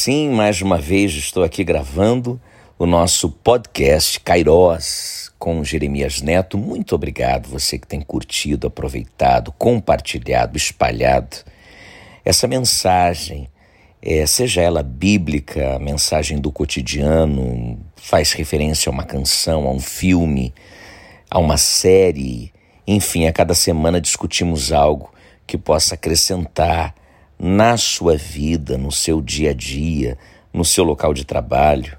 sim, mais uma vez estou aqui gravando o nosso podcast Cairós com Jeremias Neto. Muito obrigado você que tem curtido, aproveitado, compartilhado, espalhado essa mensagem, é, seja ela bíblica, mensagem do cotidiano, faz referência a uma canção, a um filme, a uma série, enfim, a cada semana discutimos algo que possa acrescentar na sua vida, no seu dia a dia, no seu local de trabalho.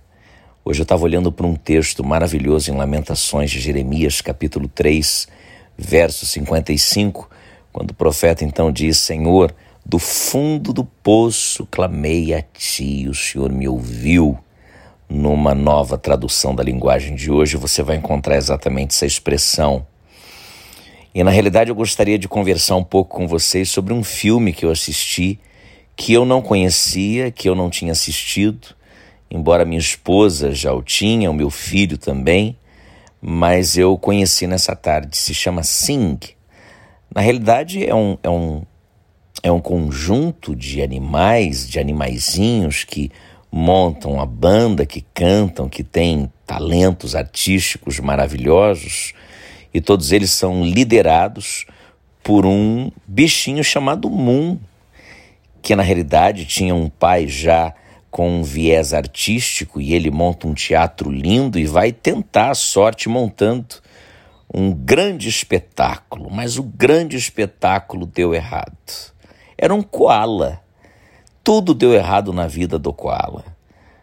Hoje eu estava olhando para um texto maravilhoso em Lamentações de Jeremias, capítulo 3, verso 55, quando o profeta então diz: Senhor, do fundo do poço clamei a ti, o Senhor me ouviu. Numa nova tradução da linguagem de hoje, você vai encontrar exatamente essa expressão. E na realidade eu gostaria de conversar um pouco com vocês sobre um filme que eu assisti, que eu não conhecia, que eu não tinha assistido, embora minha esposa já o tinha, o meu filho também, mas eu conheci nessa tarde. Se chama Sing. Na realidade é um, é um, é um conjunto de animais, de animaizinhos que montam a banda, que cantam, que têm talentos artísticos maravilhosos e todos eles são liderados por um bichinho chamado Moon, que na realidade tinha um pai já com um viés artístico e ele monta um teatro lindo e vai tentar a sorte montando um grande espetáculo, mas o grande espetáculo deu errado. Era um koala. Tudo deu errado na vida do koala.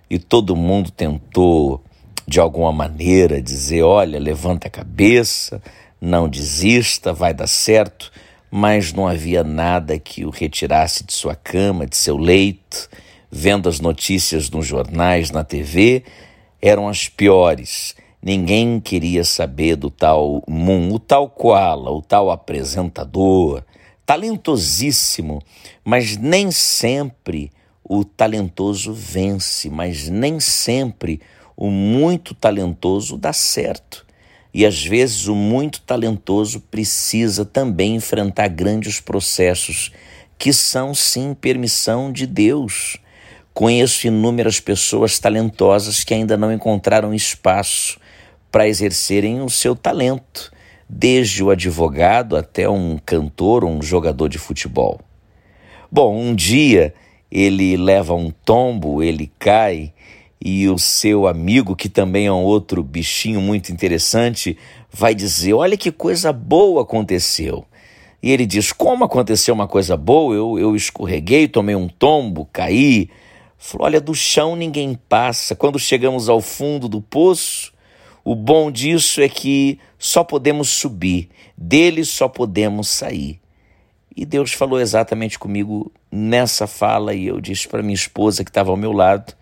E todo mundo tentou de alguma maneira dizer: olha, levanta a cabeça, não desista, vai dar certo, mas não havia nada que o retirasse de sua cama, de seu leito. Vendo as notícias nos jornais, na TV, eram as piores. Ninguém queria saber do tal Moon, o tal Koala, o tal apresentador, talentosíssimo, mas nem sempre o talentoso vence, mas nem sempre o muito talentoso dá certo. E às vezes o muito talentoso precisa também enfrentar grandes processos que são sim permissão de Deus. Conheço inúmeras pessoas talentosas que ainda não encontraram espaço para exercerem o seu talento, desde o advogado até um cantor ou um jogador de futebol. Bom, um dia ele leva um tombo, ele cai e o seu amigo, que também é um outro bichinho muito interessante, vai dizer: Olha que coisa boa aconteceu. E ele diz: Como aconteceu uma coisa boa? Eu, eu escorreguei, tomei um tombo, caí. Falou: Olha, do chão ninguém passa. Quando chegamos ao fundo do poço, o bom disso é que só podemos subir, dele só podemos sair. E Deus falou exatamente comigo nessa fala, e eu disse para minha esposa que estava ao meu lado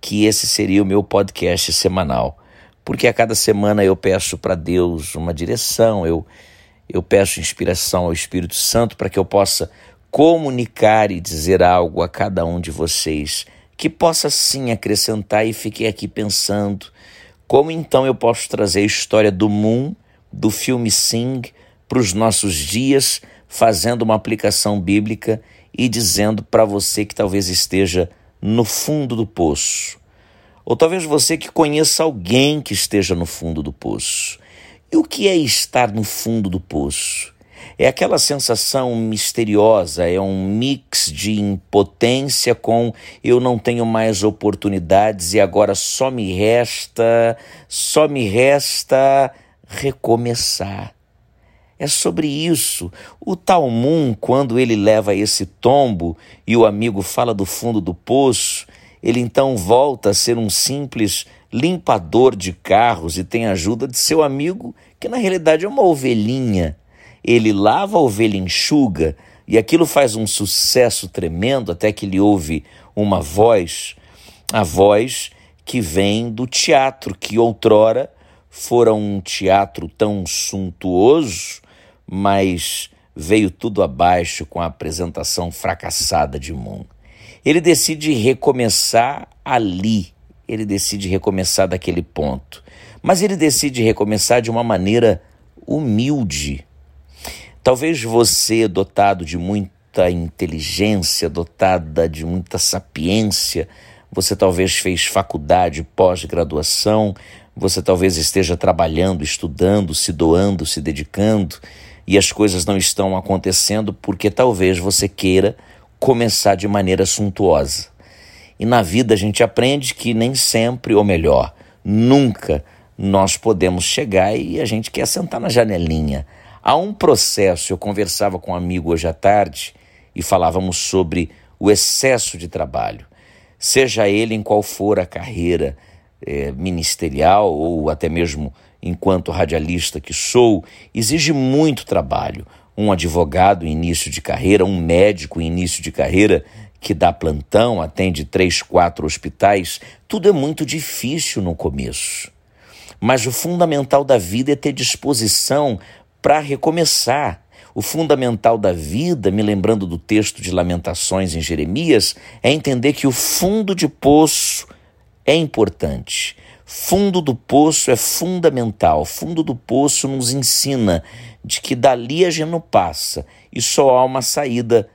que esse seria o meu podcast semanal, porque a cada semana eu peço para Deus uma direção, eu, eu peço inspiração ao Espírito Santo para que eu possa comunicar e dizer algo a cada um de vocês que possa sim acrescentar e fiquei aqui pensando como então eu posso trazer a história do Moon, do filme Sing, para os nossos dias, fazendo uma aplicação bíblica e dizendo para você que talvez esteja no fundo do poço. Ou talvez você que conheça alguém que esteja no fundo do poço. E o que é estar no fundo do poço? É aquela sensação misteriosa, é um mix de impotência com eu não tenho mais oportunidades e agora só me resta, só me resta recomeçar. É sobre isso. O Talmum, quando ele leva esse tombo e o amigo fala do fundo do poço, ele então volta a ser um simples limpador de carros e tem a ajuda de seu amigo, que na realidade é uma ovelhinha. Ele lava a ovelha enxuga e aquilo faz um sucesso tremendo até que ele ouve uma voz, a voz que vem do teatro, que outrora fora um teatro tão suntuoso mas veio tudo abaixo com a apresentação fracassada de Moon. Ele decide recomeçar ali, ele decide recomeçar daquele ponto, mas ele decide recomeçar de uma maneira humilde. Talvez você, dotado de muita inteligência, dotada de muita sapiência. Você talvez fez faculdade, pós-graduação, você talvez esteja trabalhando, estudando, se doando, se dedicando, e as coisas não estão acontecendo porque talvez você queira começar de maneira suntuosa. E na vida a gente aprende que nem sempre, ou melhor, nunca nós podemos chegar e a gente quer sentar na janelinha. Há um processo, eu conversava com um amigo hoje à tarde e falávamos sobre o excesso de trabalho, seja ele em qual for a carreira é, ministerial ou até mesmo enquanto radialista que sou, exige muito trabalho. Um advogado início de carreira, um médico início de carreira que dá plantão, atende três, quatro hospitais, tudo é muito difícil no começo. Mas o fundamental da vida é ter disposição para recomeçar. O fundamental da vida, me lembrando do texto de Lamentações em Jeremias, é entender que o fundo de poço é importante. Fundo do poço é fundamental. Fundo do poço nos ensina de que dali a gente não passa e só há uma saída: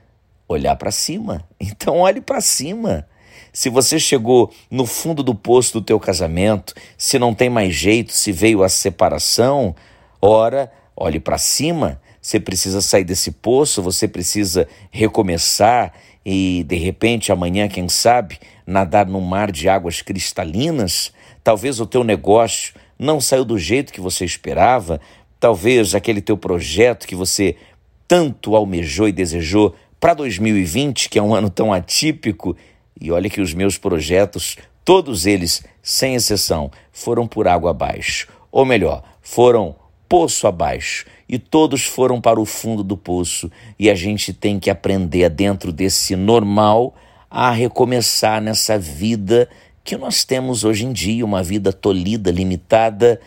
olhar para cima. Então, olhe para cima. Se você chegou no fundo do poço do teu casamento, se não tem mais jeito, se veio a separação, ora, olhe para cima. Você precisa sair desse poço, você precisa recomeçar e de repente amanhã, quem sabe, nadar num mar de águas cristalinas. Talvez o teu negócio não saiu do jeito que você esperava, talvez aquele teu projeto que você tanto almejou e desejou para 2020, que é um ano tão atípico, e olha que os meus projetos, todos eles, sem exceção, foram por água abaixo. Ou melhor, foram poço abaixo. E todos foram para o fundo do poço. E a gente tem que aprender, dentro desse normal, a recomeçar nessa vida que nós temos hoje em dia, uma vida tolhida, limitada,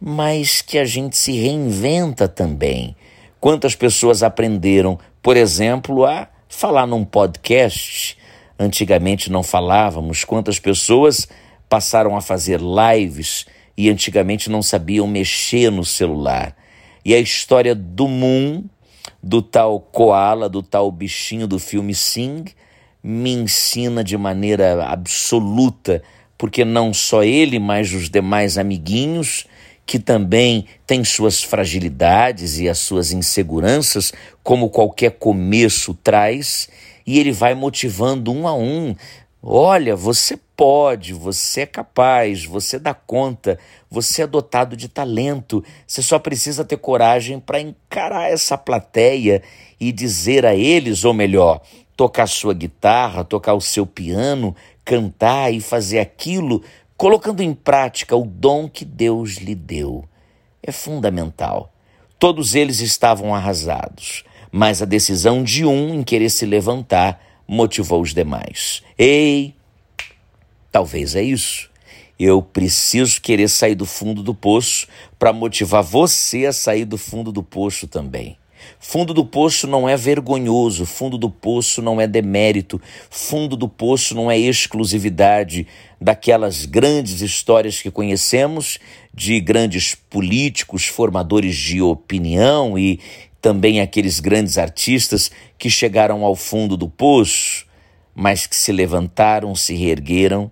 mas que a gente se reinventa também. Quantas pessoas aprenderam, por exemplo, a falar num podcast Antigamente não falávamos, quantas pessoas passaram a fazer lives e antigamente não sabiam mexer no celular. E a história do Moon, do tal koala, do tal bichinho do filme Sing, me ensina de maneira absoluta, porque não só ele, mas os demais amiguinhos, que também têm suas fragilidades e as suas inseguranças, como qualquer começo traz, e ele vai motivando um a um. Olha, você pode, você é capaz, você dá conta, você é dotado de talento. Você só precisa ter coragem para encarar essa plateia e dizer a eles, ou melhor, tocar sua guitarra, tocar o seu piano, cantar e fazer aquilo, colocando em prática o dom que Deus lhe deu. É fundamental. Todos eles estavam arrasados mas a decisão de um em querer se levantar motivou os demais. Ei, talvez é isso. Eu preciso querer sair do fundo do poço para motivar você a sair do fundo do poço também. Fundo do poço não é vergonhoso, fundo do poço não é demérito, fundo do poço não é exclusividade daquelas grandes histórias que conhecemos de grandes políticos, formadores de opinião e também aqueles grandes artistas que chegaram ao fundo do poço, mas que se levantaram, se reergueram,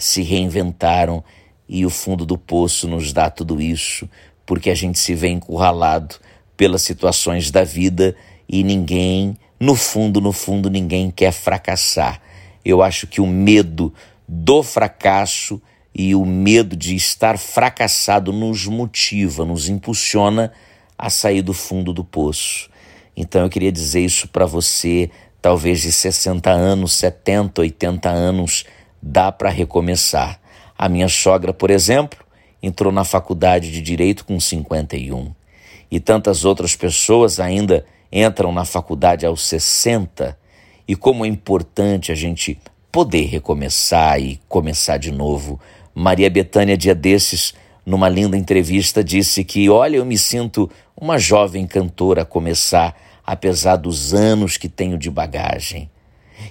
se reinventaram, e o fundo do poço nos dá tudo isso, porque a gente se vê encurralado pelas situações da vida e ninguém, no fundo, no fundo, ninguém quer fracassar. Eu acho que o medo do fracasso e o medo de estar fracassado nos motiva, nos impulsiona a sair do fundo do poço. Então eu queria dizer isso para você, talvez de 60 anos, 70, 80 anos, dá para recomeçar. A minha sogra, por exemplo, entrou na faculdade de direito com 51. E tantas outras pessoas ainda entram na faculdade aos 60. E como é importante a gente poder recomeçar e começar de novo. Maria Betânia, dia desses, numa linda entrevista, disse que: Olha, eu me sinto uma jovem cantora a começar, apesar dos anos que tenho de bagagem.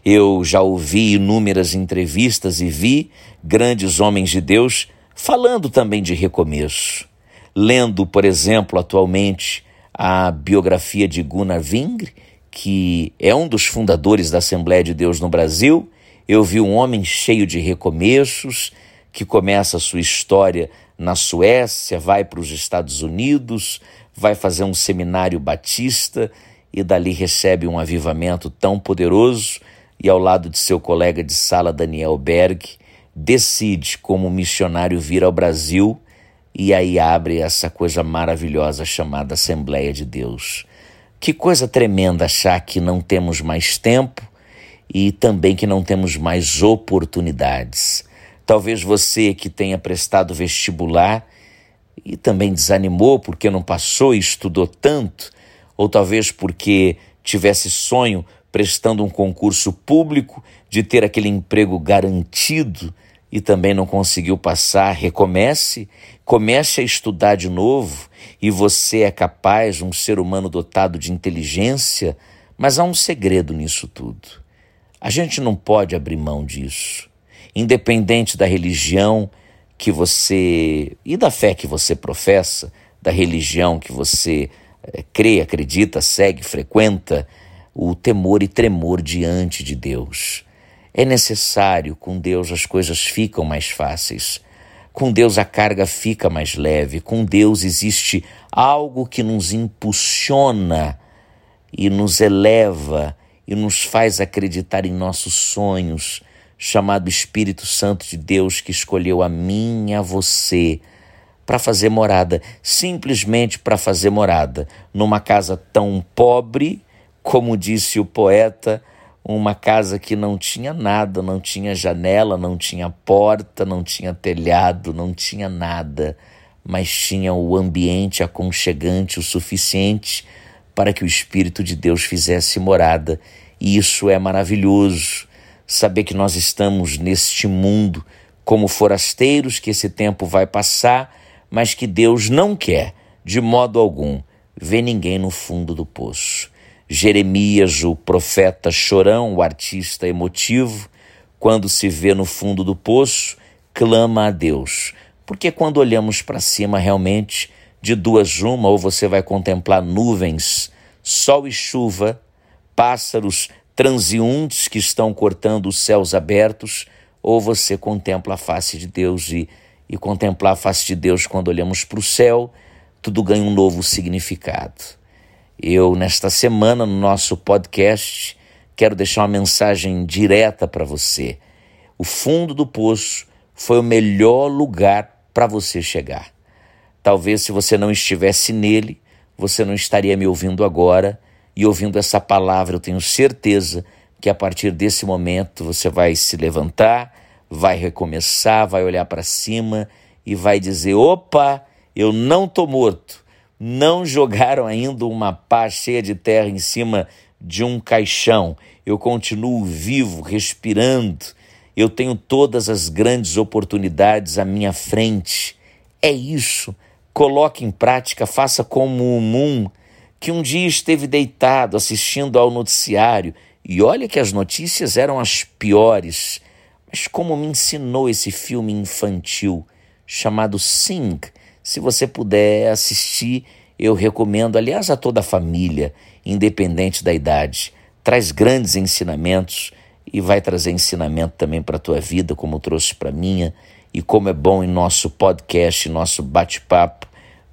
Eu já ouvi inúmeras entrevistas e vi grandes homens de Deus falando também de recomeço. Lendo, por exemplo, atualmente a biografia de Gunnar Vingre, que é um dos fundadores da Assembleia de Deus no Brasil. Eu vi um homem cheio de recomeços, que começa a sua história na Suécia, vai para os Estados Unidos, vai fazer um seminário batista e dali recebe um avivamento tão poderoso e ao lado de seu colega de sala Daniel Berg, decide como missionário vir ao Brasil e aí abre essa coisa maravilhosa chamada Assembleia de Deus. Que coisa tremenda achar que não temos mais tempo e também que não temos mais oportunidades. Talvez você que tenha prestado vestibular e também desanimou porque não passou e estudou tanto, ou talvez porque tivesse sonho prestando um concurso público de ter aquele emprego garantido e também não conseguiu passar, recomece, comece a estudar de novo e você é capaz, um ser humano dotado de inteligência, mas há um segredo nisso tudo. A gente não pode abrir mão disso. Independente da religião que você e da fé que você professa, da religião que você é, crê, acredita, segue, frequenta, o temor e tremor diante de Deus. É necessário, com Deus as coisas ficam mais fáceis. Com Deus a carga fica mais leve. Com Deus existe algo que nos impulsiona e nos eleva e nos faz acreditar em nossos sonhos, chamado Espírito Santo de Deus que escolheu a mim e a você para fazer morada, simplesmente para fazer morada, numa casa tão pobre, como disse o poeta, uma casa que não tinha nada, não tinha janela, não tinha porta, não tinha telhado, não tinha nada, mas tinha o ambiente aconchegante o suficiente para que o Espírito de Deus fizesse morada. E isso é maravilhoso, saber que nós estamos neste mundo como forasteiros, que esse tempo vai passar, mas que Deus não quer, de modo algum, ver ninguém no fundo do poço. Jeremias, o profeta chorão, o artista emotivo, quando se vê no fundo do poço, clama a Deus. Porque quando olhamos para cima, realmente, de duas uma, ou você vai contemplar nuvens, sol e chuva, pássaros transeuntes que estão cortando os céus abertos, ou você contempla a face de Deus e, e contemplar a face de Deus quando olhamos para o céu, tudo ganha um novo significado. Eu, nesta semana, no nosso podcast, quero deixar uma mensagem direta para você. O fundo do poço foi o melhor lugar para você chegar. Talvez se você não estivesse nele, você não estaria me ouvindo agora e ouvindo essa palavra. Eu tenho certeza que a partir desse momento você vai se levantar, vai recomeçar, vai olhar para cima e vai dizer: opa, eu não estou morto não jogaram ainda uma pá cheia de terra em cima de um caixão. Eu continuo vivo, respirando. Eu tenho todas as grandes oportunidades à minha frente. É isso. Coloque em prática, faça como o Moon, que um dia esteve deitado assistindo ao noticiário. E olha que as notícias eram as piores. Mas como me ensinou esse filme infantil chamado Sing, se você puder assistir, eu recomendo, aliás, a toda a família, independente da idade. Traz grandes ensinamentos e vai trazer ensinamento também para a tua vida, como trouxe para minha, e como é bom em nosso podcast, nosso bate-papo,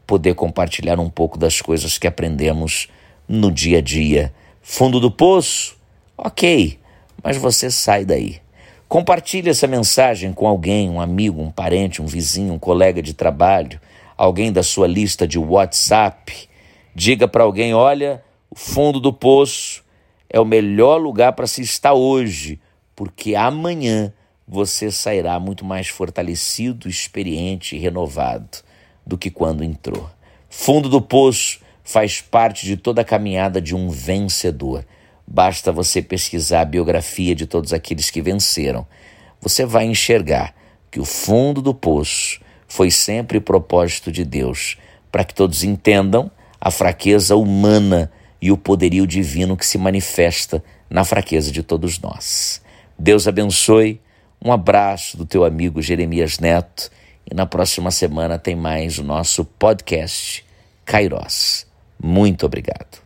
poder compartilhar um pouco das coisas que aprendemos no dia a dia. Fundo do poço? Ok, mas você sai daí. Compartilhe essa mensagem com alguém, um amigo, um parente, um vizinho, um colega de trabalho alguém da sua lista de WhatsApp. Diga para alguém: olha, o fundo do poço é o melhor lugar para se estar hoje, porque amanhã você sairá muito mais fortalecido, experiente e renovado do que quando entrou. Fundo do poço faz parte de toda a caminhada de um vencedor. Basta você pesquisar a biografia de todos aqueles que venceram. Você vai enxergar que o fundo do poço foi sempre propósito de Deus, para que todos entendam a fraqueza humana e o poderio divino que se manifesta na fraqueza de todos nós. Deus abençoe. Um abraço do teu amigo Jeremias Neto e na próxima semana tem mais o nosso podcast Kairos. Muito obrigado.